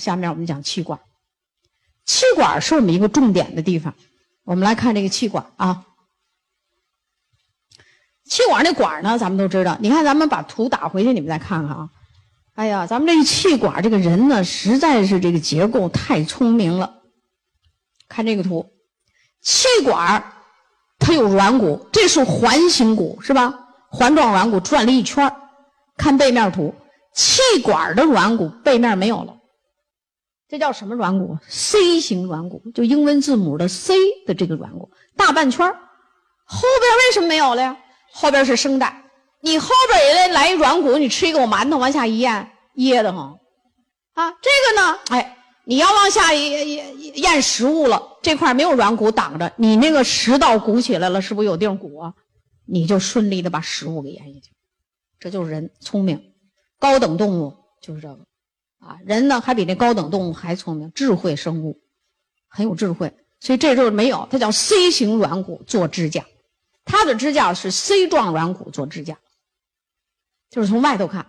下面我们讲气管。气管是我们一个重点的地方。我们来看这个气管啊。气管那管呢，咱们都知道。你看，咱们把图打回去，你们再看看啊。哎呀，咱们这个气管这个人呢，实在是这个结构太聪明了。看这个图，气管它有软骨，这是环形骨是吧？环状软骨转了一圈看背面图，气管的软骨背面没有了，这叫什么软骨？C 型软骨，就英文字母的 C 的这个软骨，大半圈后边为什么没有了呀？后边是声带，你后边也得来一软骨，你吃一口馒头往下一咽，噎得慌。啊，这个呢，哎，你要往下咽咽咽食物了，这块没有软骨挡着，你那个食道鼓起来了，是不是有地方鼓啊？你就顺利的把食物给咽下去。这就是人聪明，高等动物就是这个，啊，人呢还比那高等动物还聪明，智慧生物，很有智慧。所以这就是没有，它叫 C 型软骨做支架。它的支架是 C 状软骨做支架，就是从外头看，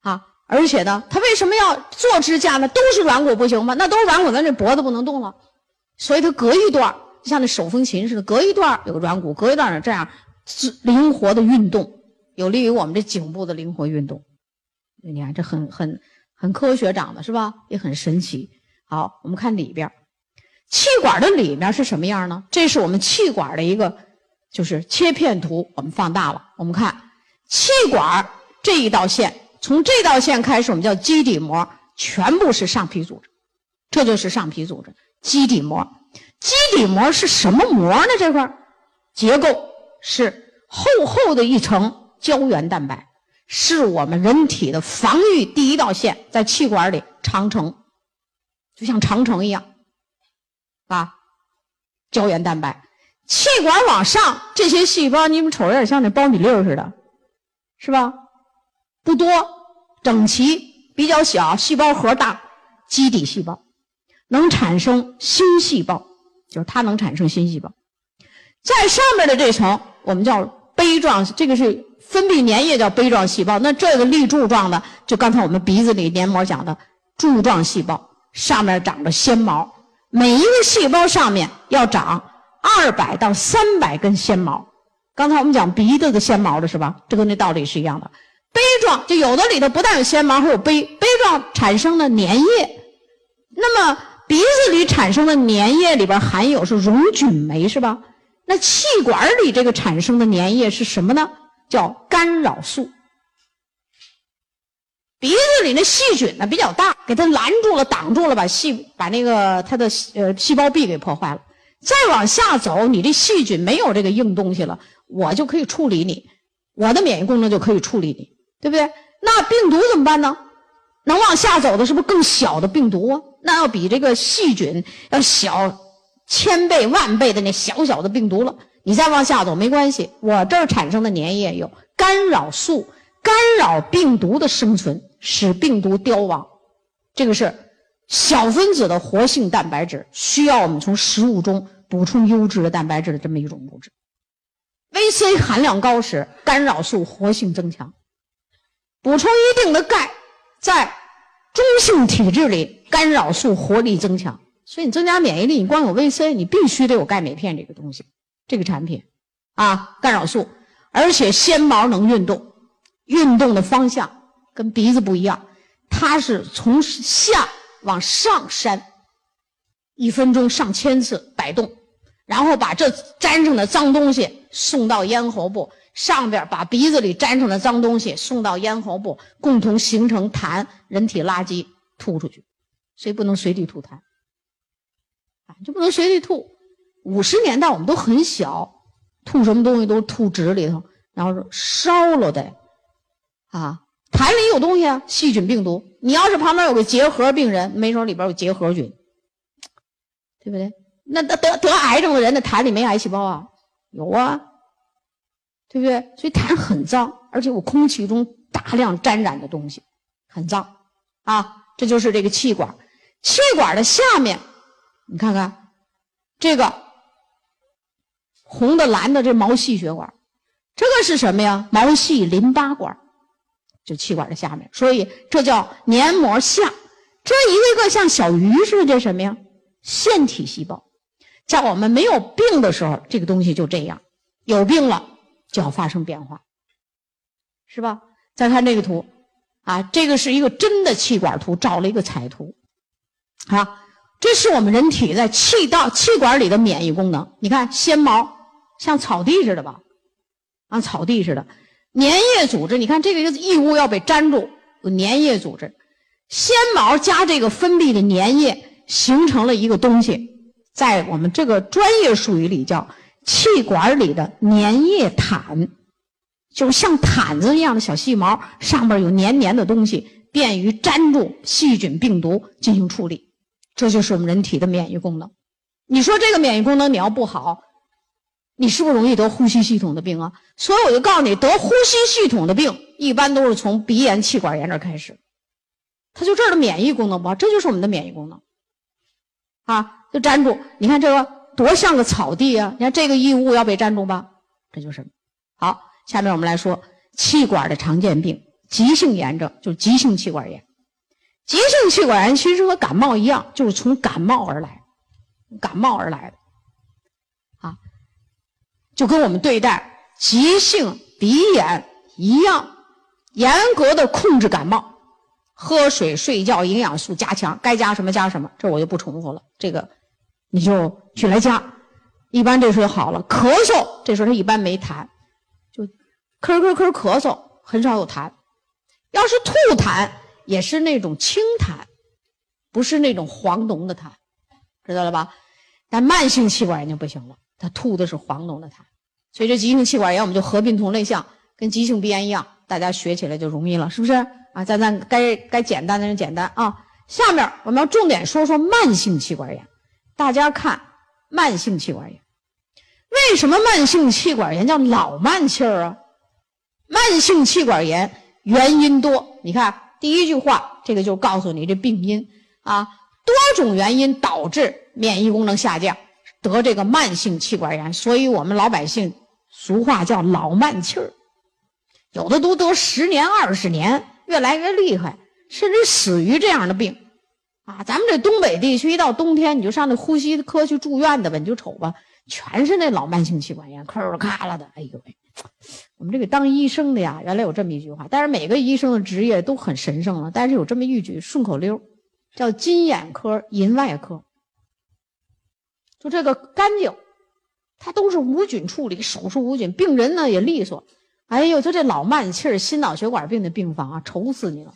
啊，而且呢，它为什么要做支架呢？都是软骨不行吗？那都是软骨，咱这脖子不能动了，所以它隔一段像那手风琴似的，隔一段有个软骨，隔一段呢，这样灵活的运动，有利于我们这颈部的灵活运动。你看，这很很很科学长的是吧？也很神奇。好，我们看里边，气管的里面是什么样呢？这是我们气管的一个。就是切片图，我们放大了。我们看气管这一道线，从这道线开始，我们叫基底膜，全部是上皮组织，这就是上皮组织。基底膜，基底膜是什么膜呢？这块结构是厚厚的一层胶原蛋白，是我们人体的防御第一道线，在气管里长城，就像长城一样，啊，胶原蛋白。气管往上，这些细胞你们瞅，有点像那苞米粒儿似的，是吧？不多，整齐，比较小，细胞核大，基底细胞能产生新细胞，就是它能产生新细胞。在上面的这层，我们叫杯状，这个是分泌粘液叫杯状细胞。那这个立柱状的，就刚才我们鼻子里黏膜讲的柱状细胞，上面长着纤毛，每一个细胞上面要长。二百到三百根纤毛，刚才我们讲鼻子的纤毛的是吧？这跟那道理是一样的。杯状就有的里头不但有纤毛，还有杯杯状产生的粘液。那么鼻子里产生的粘液里边含有是溶菌酶是吧？那气管里这个产生的粘液是什么呢？叫干扰素。鼻子里那细菌呢比较大，给它拦住了、挡住了，把细把那个它的呃细胞壁给破坏了。再往下走，你这细菌没有这个硬东西了，我就可以处理你，我的免疫功能就可以处理你，对不对？那病毒怎么办呢？能往下走的是不是更小的病毒啊？那要比这个细菌要小千倍万倍的那小小的病毒了。你再往下走没关系，我这儿产生的粘液有干扰素，干扰病毒的生存，使病毒凋亡。这个是。小分子的活性蛋白质需要我们从食物中补充优质的蛋白质的这么一种物质，VC 含量高时，干扰素活性增强；补充一定的钙，在中性体质里，干扰素活力增强。所以你增加免疫力，你光有 VC，你必须得有钙镁片这个东西，这个产品啊，干扰素，而且纤毛能运动，运动的方向跟鼻子不一样，它是从下。往上扇，一分钟上千次摆动，然后把这粘上的脏东西送到咽喉部上边，把鼻子里粘上的脏东西送到咽喉部，共同形成痰，人体垃圾吐出去，所以不能随地吐痰，啊，就不能随地吐。五十年代我们都很小，吐什么东西都吐纸里头，然后烧了的，啊。痰里有东西啊，细菌、病毒。你要是旁边有个结核病人，没准里边有结核菌，对不对？那得得得癌症的人，那痰里没癌细胞啊？有啊，对不对？所以痰很脏，而且有空气中大量沾染的东西，很脏啊。这就是这个气管，气管的下面，你看看这个红的、蓝的，这毛细血管，这个是什么呀？毛细淋巴管。就气管的下面，所以这叫黏膜下。这一个个像小鱼似的，这什么呀？腺体细胞。在我们没有病的时候，这个东西就这样；有病了，就要发生变化，是吧？再看这个图，啊，这个是一个真的气管图，照了一个彩图，啊。这是我们人体在气道、气管里的免疫功能。你看，纤毛像草地似的吧？啊，草地似的。粘液组织，你看这个异物要被粘住，有粘液组织。纤毛加这个分泌的粘液，形成了一个东西，在我们这个专业术语里叫气管里的粘液毯，就是像毯子一样的小细毛，上面有黏黏的东西，便于粘住细菌、病毒进行处理。这就是我们人体的免疫功能。你说这个免疫功能你要不好，你是不是容易得呼吸系统的病啊？所以我就告诉你，得呼吸系统的病一般都是从鼻炎、气管炎这开始。它就这儿的免疫功能不好，这就是我们的免疫功能啊！就粘住，你看这个多像个草地啊！你看这个异物要被粘住吧？这就是好。下面我们来说气管的常见病，急性炎症就是急性气管炎。急性气管炎其实和感冒一样，就是从感冒而来，感冒而来的，就跟我们对待急性鼻炎一样，严格的控制感冒，喝水、睡觉、营养素加强，该加什么加什么，这我就不重复了。这个你就去来加，一般这时候好了。咳嗽这时候他一般没痰，就咳咳咳咳嗽，很少有痰。要是吐痰。也是那种清痰，不是那种黄浓的痰，知道了吧？但慢性气管炎就不行了，他吐的是黄浓的痰。所以这急性气管炎我们就合并同类项，跟急性鼻炎一样，大家学起来就容易了，是不是？啊，咱咱该该简单的人简单啊。下面我们要重点说说慢性气管炎。大家看，慢性气管炎，为什么慢性气管炎叫老慢气儿啊？慢性气管炎原因多，你看。第一句话，这个就告诉你这病因啊，多种原因导致免疫功能下降，得这个慢性气管炎。所以我们老百姓俗话叫老慢气儿，有的都得十年二十年，越来越厉害，甚至死于这样的病啊。咱们这东北地区一到冬天，你就上那呼吸科去住院的吧，你就瞅吧，全是那老慢性气管炎，咳儿咔啦的，哎呦喂。我们这个当医生的呀，原来有这么一句话，但是每个医生的职业都很神圣了。但是有这么一句顺口溜，叫“金眼科、银外科”，就这个干净，他都是无菌处理，手术无菌，病人呢也利索。哎呦，就这老慢气儿、心脑血管病的病房啊，愁死你了。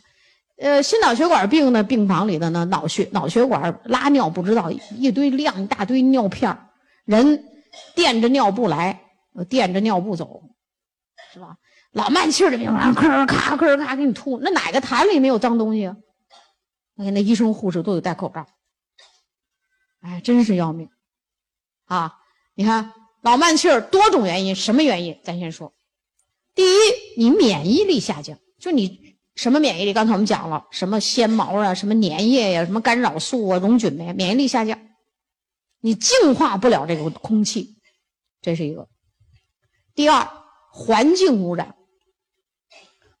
呃，心脑血管病的病房里的呢，脑血脑血管拉尿不知道一堆量一大堆尿片儿人垫着尿布来。垫着尿布走，是吧？老慢气儿的病房，咔咔咳咔给你吐，那哪个痰里没有脏东西啊？那医生护士都得戴口罩，哎，真是要命啊！你看老慢气儿多种原因，什么原因？咱先说，第一，你免疫力下降，就你什么免疫力？刚才我们讲了，什么纤毛啊，什么粘液呀，什么干扰素啊，溶菌酶，免疫力下降，你净化不了这个空气，这是一个。第二，环境污染，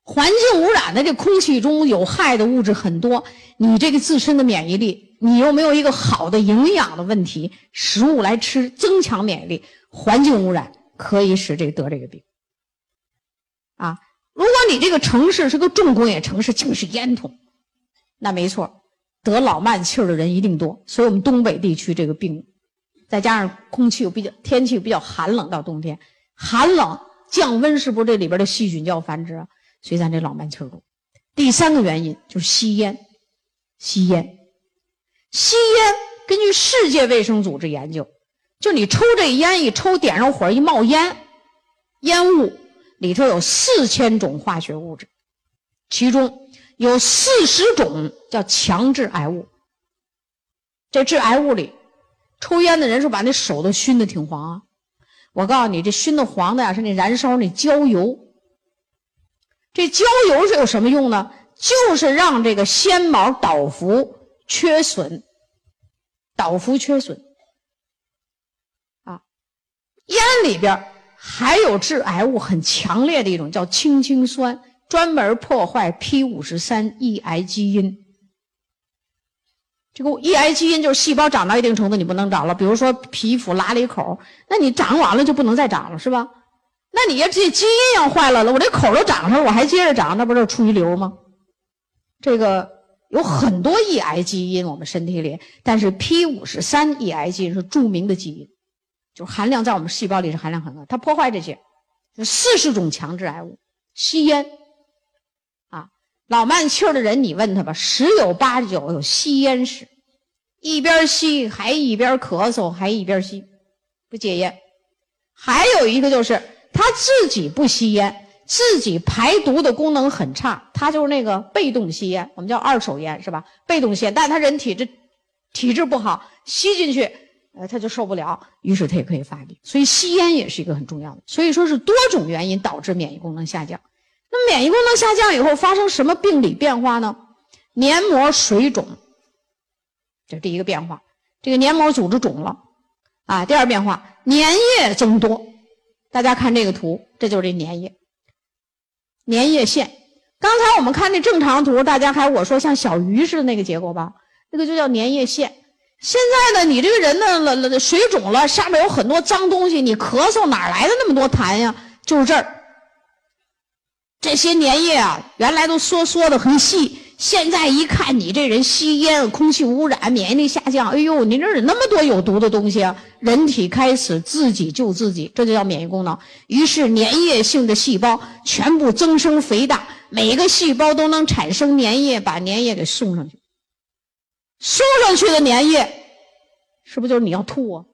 环境污染的这空气中有害的物质很多，你这个自身的免疫力，你又没有一个好的营养的问题，食物来吃增强免疫力，环境污染可以使这个得这个病。啊，如果你这个城市是个重工业城市，尽是烟囱，那没错，得老慢气儿的人一定多。所以我们东北地区这个病，再加上空气又比较天气比较寒冷，到冬天。寒冷降温是不是这里边的细菌就要繁殖啊？所以咱这老慢气儿多。第三个原因就是吸烟，吸烟，吸烟。根据世界卫生组织研究，就你抽这烟一抽，点上火一冒烟，烟雾里头有四千种化学物质，其中有四十种叫强致癌物。这致癌物里，抽烟的人是把那手都熏得挺黄啊。我告诉你，这熏的黄的呀，是那燃烧那焦油。这焦油是有什么用呢？就是让这个纤毛倒伏缺损，倒伏缺损。啊，烟里边还有致癌物很强烈的一种，叫氢氰酸，专门破坏 p 五十三抑癌基因。这个抑癌基因就是细胞长到一定程度你不能长了，比如说皮肤拉了一口，那你长完了就不能再长了，是吧？那你要这基因要坏了了，我这口都长上了，我还接着长，那不是出一瘤吗？这个有很多抑癌基因我们身体里，但是 P 五十三抑癌基因是著名的基因，就含量在我们细胞里是含量很高，它破坏这些，就四十种强致癌物，吸烟啊。老慢气儿的人，你问他吧，十有八九有吸烟史，一边吸还一边咳嗽，还一边吸，不戒烟。还有一个就是他自己不吸烟，自己排毒的功能很差，他就是那个被动吸烟，我们叫二手烟，是吧？被动吸烟，但他人体质体质不好，吸进去，呃，他就受不了，于是他也可以发病。所以吸烟也是一个很重要的，所以说是多种原因导致免疫功能下降。那免疫功能下降以后发生什么病理变化呢？黏膜水肿，这第一个变化，这个黏膜组织肿了啊。第二变化，粘液增多。大家看这个图，这就是这粘液，粘液腺。刚才我们看那正常图，大家还我说像小鱼似的那个结构吧，那个就叫粘液腺。现在呢，你这个人呢了了水肿了，下面有很多脏东西，你咳嗽哪来的那么多痰呀？就是这儿。这些粘液啊，原来都缩缩的很细，现在一看你这人吸烟、空气污染、免疫力下降，哎呦，你这有那么多有毒的东西啊！人体开始自己救自己，这就叫免疫功能。于是粘液性的细胞全部增生肥大，每个细胞都能产生粘液，把粘液给送上去。送上去的粘液，是不是就是你要吐啊？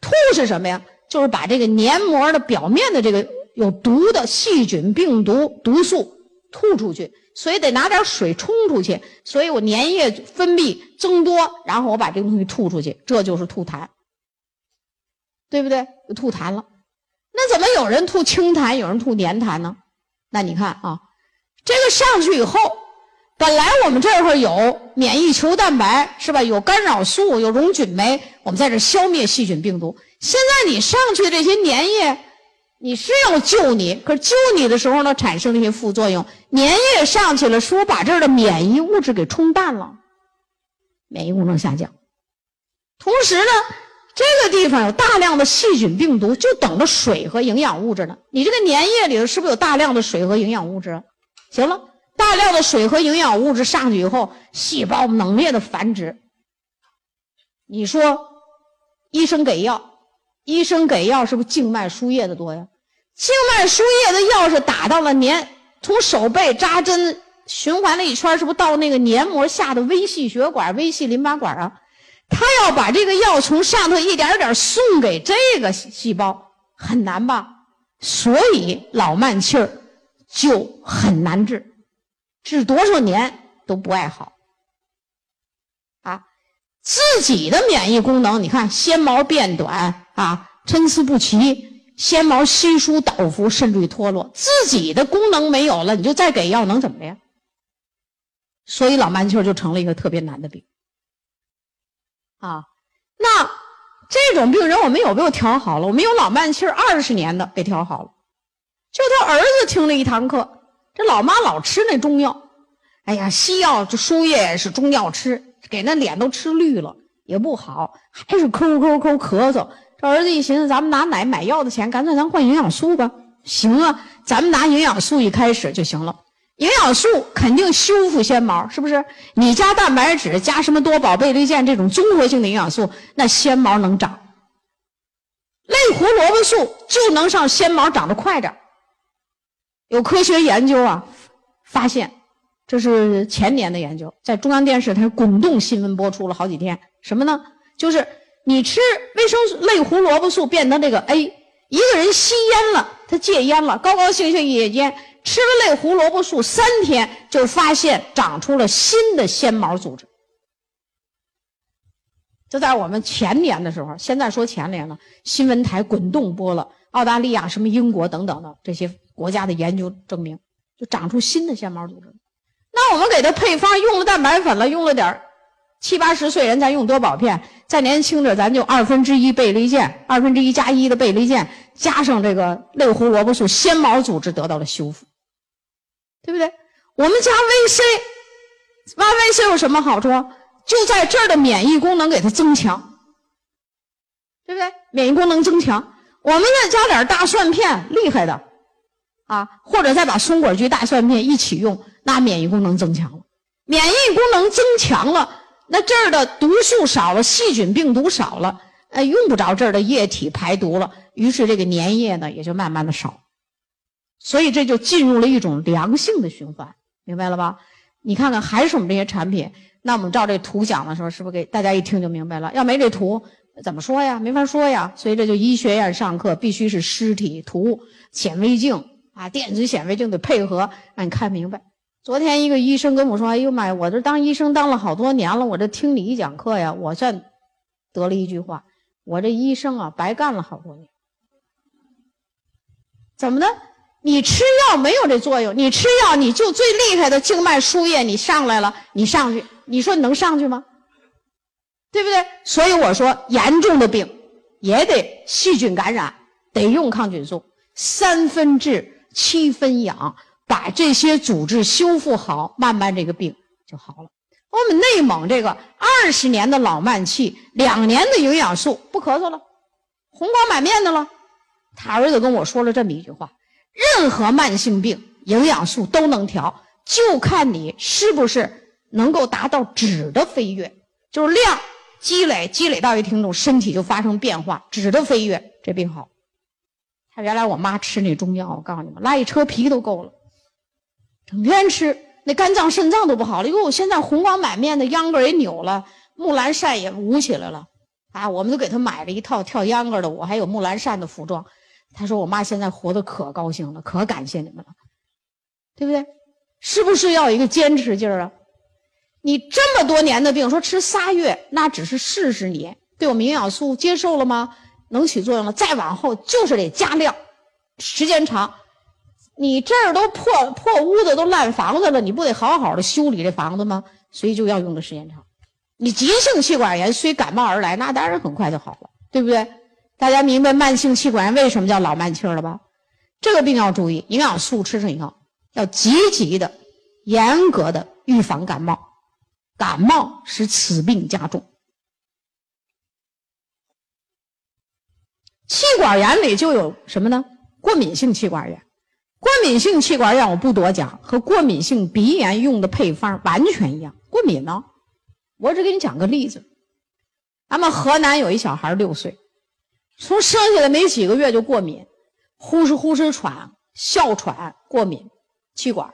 吐是什么呀？就是把这个黏膜的表面的这个。有毒的细菌、病毒、毒素吐出去，所以得拿点水冲出去。所以我粘液分泌增多，然后我把这个东西吐出去，这就是吐痰，对不对？吐痰了。那怎么有人吐清痰，有人吐粘痰呢？那你看啊，这个上去以后，本来我们这会儿有免疫球蛋白是吧？有干扰素，有溶菌酶，我们在这消灭细菌、病毒。现在你上去的这些粘液。你是要救你，可是救你的时候呢，产生了一些副作用。粘液上去了，说把这儿的免疫物质给冲淡了，免疫功能下降。同时呢，这个地方有大量的细菌、病毒，就等着水和营养物质呢。你这个粘液里头是不是有大量的水和营养物质？行了，大量的水和营养物质上去以后，细胞猛烈的繁殖。你说，医生给药。医生给药是不是静脉输液的多呀？静脉输液的药是打到了黏，从手背扎针循环了一圈，是不是到那个黏膜下的微细血管、微细淋巴管啊？他要把这个药从上头一点点送给这个细胞，很难吧？所以老慢气儿就很难治，治多少年都不爱好。啊，自己的免疫功能，你看纤毛变短。啊，参差不齐，纤毛稀疏倒伏，甚至于脱落，自己的功能没有了，你就再给药能怎么的呀？所以老慢气儿就成了一个特别难的病。啊，那这种病人我们有没有调好了？我们有老慢气儿二十年的给调好了，就他儿子听了一堂课，这老妈老吃那中药，哎呀，西药这输液是中药吃，给那脸都吃绿了，也不好，还是抠抠抠咳嗽。这儿子一寻思，咱们拿奶买药的钱，干脆咱换营养素吧。行啊，咱们拿营养素一开始就行了。营养素肯定修复纤毛，是不是？你加蛋白质，加什么多宝贝利健这种综合性的营养素，那纤毛能长。类胡萝卜素就能让纤毛长得快点。有科学研究啊，发现这是前年的研究，在中央电视台滚动新闻播出了好几天。什么呢？就是。你吃维生素类胡萝卜素变成这个 A，一个人吸烟了，他戒烟了，高高兴兴一戒烟，吃了类胡萝卜素三天，就发现长出了新的纤毛组织。就在我们前年的时候，现在说前年了，新闻台滚动播了澳大利亚、什么英国等等的这些国家的研究证明，就长出新的纤毛组织。那我们给他配方用了蛋白粉了，用了点儿。七八十岁人咱用多宝片，再年轻点咱就二分之一倍立健，二分之一加一的倍立健，加上这个类胡萝卜素，纤毛组织得到了修复，对不对？我们加 VC，挖 VC 有什么好处？就在这儿的免疫功能给它增强，对不对？免疫功能增强，我们再加点大蒜片，厉害的，啊，或者再把松果菊、大蒜片一起用，那免疫功能增强了。免疫功能增强了，那这儿的毒素少了，细菌病毒少了，哎，用不着这儿的液体排毒了，于是这个粘液呢也就慢慢的少。所以这就进入了一种良性的循环，明白了吧？你看看，还是我们这些产品。那我们照这图讲的时候，是不是给大家一听就明白了？要没这图，怎么说呀？没法说呀。所以这就医学院上课必须是尸体图、显微镜啊，电子显微镜得配合，让你看明白。昨天一个医生跟我说：“哎呦妈呀，我这当医生当了好多年了，我这听你一讲课呀，我算得了一句话，我这医生啊，白干了好多年。怎么的？”你吃药没有这作用，你吃药你就最厉害的静脉输液，你上来了，你上去，你说能上去吗？对不对？所以我说，严重的病也得细菌感染，得用抗菌素，三分治七分养，把这些组织修复好，慢慢这个病就好了。我们内蒙这个二十年的老慢气，两年的营养素不咳嗽了，红光满面的了。他儿子跟我说了这么一句话。任何慢性病，营养素都能调，就看你是不是能够达到质的飞跃，就是量积累积累到一定程度，身体就发生变化，质的飞跃，这病好。他原来我妈吃那中药，我告诉你们，拉一车皮都够了，整天吃，那肝脏肾脏都不好了。哟，现在红光满面的，秧歌也扭了，木兰扇也舞起来了，啊，我们都给他买了一套跳秧歌的舞，还有木兰扇的服装。他说：“我妈现在活得可高兴了，可感谢你们了，对不对？是不是要有一个坚持劲儿啊？你这么多年的病，说吃仨月，那只是试试你对我们营养素接受了吗？能起作用了，再往后就是得加量，时间长。你这儿都破破屋子，都烂房子了，你不得好好的修理这房子吗？所以就要用的时间长。你急性气管炎虽感冒而来，那当然很快就好了，对不对？”大家明白慢性气管炎为什么叫老慢气了吧？这个病要注意，营养素吃上以后要积极的、严格的预防感冒，感冒使此病加重。气管炎里就有什么呢？过敏性气管炎，过敏性气管炎我不多讲，和过敏性鼻炎用的配方完全一样。过敏呢，我只给你讲个例子，咱们河南有一小孩六岁。从生下来没几个月就过敏，呼哧呼哧喘，哮喘，过敏，气管，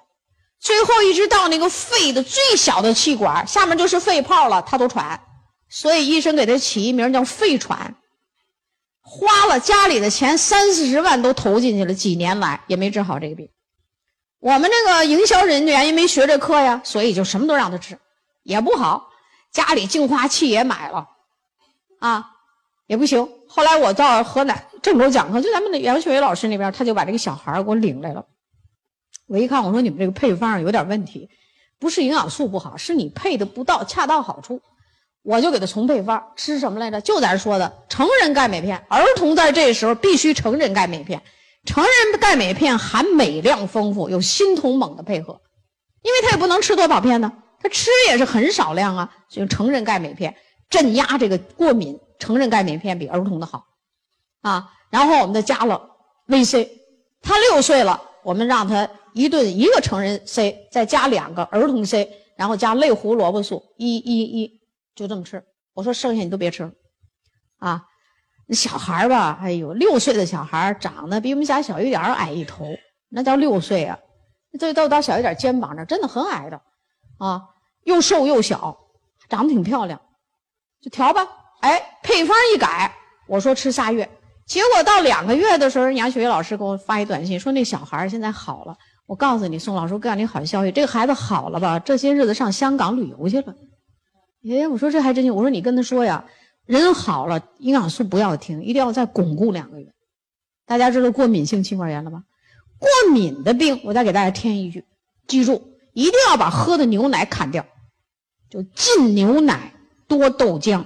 最后一直到那个肺的最小的气管，下面就是肺泡了，他都喘，所以医生给他起一名叫肺喘，花了家里的钱三四十万都投进去了，几年来也没治好这个病。我们这个营销人员也没学这课呀，所以就什么都让他吃，也不好，家里净化器也买了，啊。也不行。后来我到河南郑州讲课，就咱们的杨学伟老师那边，他就把这个小孩给我领来了。我一看，我说你们这个配方有点问题，不是营养素不好，是你配的不到恰到好处。我就给他重配方，吃什么来着？就咱说的成人钙镁片，儿童在这时候必须成人钙镁片。成人钙镁片含镁量丰富，有锌同锰的配合，因为他也不能吃多少片呢，他吃也是很少量啊，所以成人钙镁片镇压这个过敏。成人钙镁片比儿童的好，啊，然后我们再加了 VC，他六岁了，我们让他一顿一个成人 C，再加两个儿童 C，然后加类胡萝卜素一一一，就这么吃。我说剩下你都别吃了，啊，那小孩吧，哎呦，六岁的小孩长得比我们家小一点矮一头，那叫六岁啊，这都到小一点肩膀这，真的很矮的，啊，又瘦又小，长得挺漂亮，就调吧。哎，配方一改，我说吃仨月，结果到两个月的时候，杨雪月老师给我发一短信说那小孩现在好了。我告诉你，宋老师，告诉你好消息，这个孩子好了吧？这些日子上香港旅游去了。哎，我说这还真行。我说你跟他说呀，人好了，营养素不要停，一定要再巩固两个月。大家知道过敏性气管炎了吧？过敏的病，我再给大家添一句，记住，一定要把喝的牛奶砍掉，就禁牛奶，多豆浆。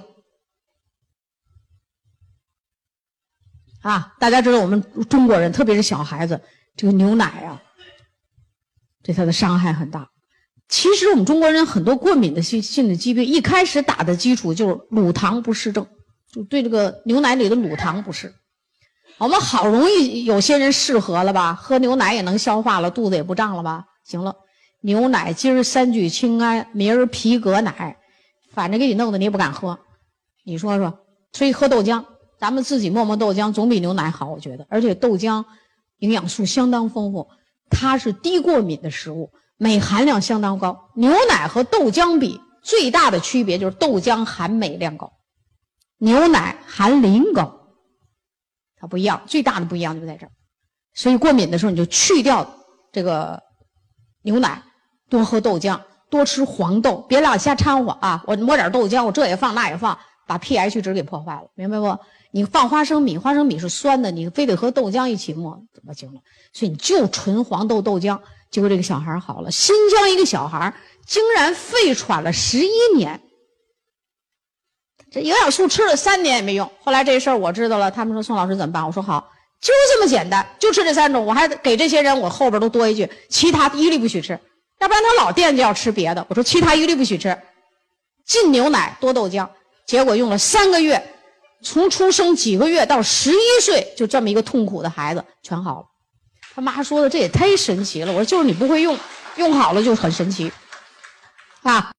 啊，大家知道我们中国人，特别是小孩子，这个牛奶啊，对他的伤害很大。其实我们中国人很多过敏的性性的疾病，一开始打的基础就是乳糖不适症，就对这个牛奶里的乳糖不适。我们好容易有些人适合了吧，喝牛奶也能消化了，肚子也不胀了吧？行了，牛奶今儿三聚氰胺，明儿皮革奶，反正给你弄的你也不敢喝。你说说，所以喝豆浆，咱们自己磨磨豆浆总比牛奶好，我觉得。而且豆浆营养素相当丰富，它是低过敏的食物，镁含量相当高。牛奶和豆浆比，最大的区别就是豆浆含镁量高，牛奶含磷高。它不一样，最大的不一样就在这儿，所以过敏的时候你就去掉这个牛奶，多喝豆浆，多吃黄豆，别老瞎掺和啊！我抹点豆浆，我这也放那也放，把 pH 值给破坏了，明白不？你放花生米，花生米是酸的，你非得和豆浆一起磨，怎么行了？所以你就纯黄豆豆浆，结果这个小孩好了。新疆一个小孩竟然肺喘了十一年。这营养素吃了三年也没用，后来这事儿我知道了，他们说宋老师怎么办？我说好，就这么简单，就吃这三种。我还给这些人，我后边都多一句，其他一律不许吃，要不然他老惦记要吃别的。我说其他一律不许吃，禁牛奶，多豆浆。结果用了三个月，从出生几个月到十一岁，就这么一个痛苦的孩子全好了。他妈说的这也太神奇了，我说就是你不会用，用好了就很神奇，啊。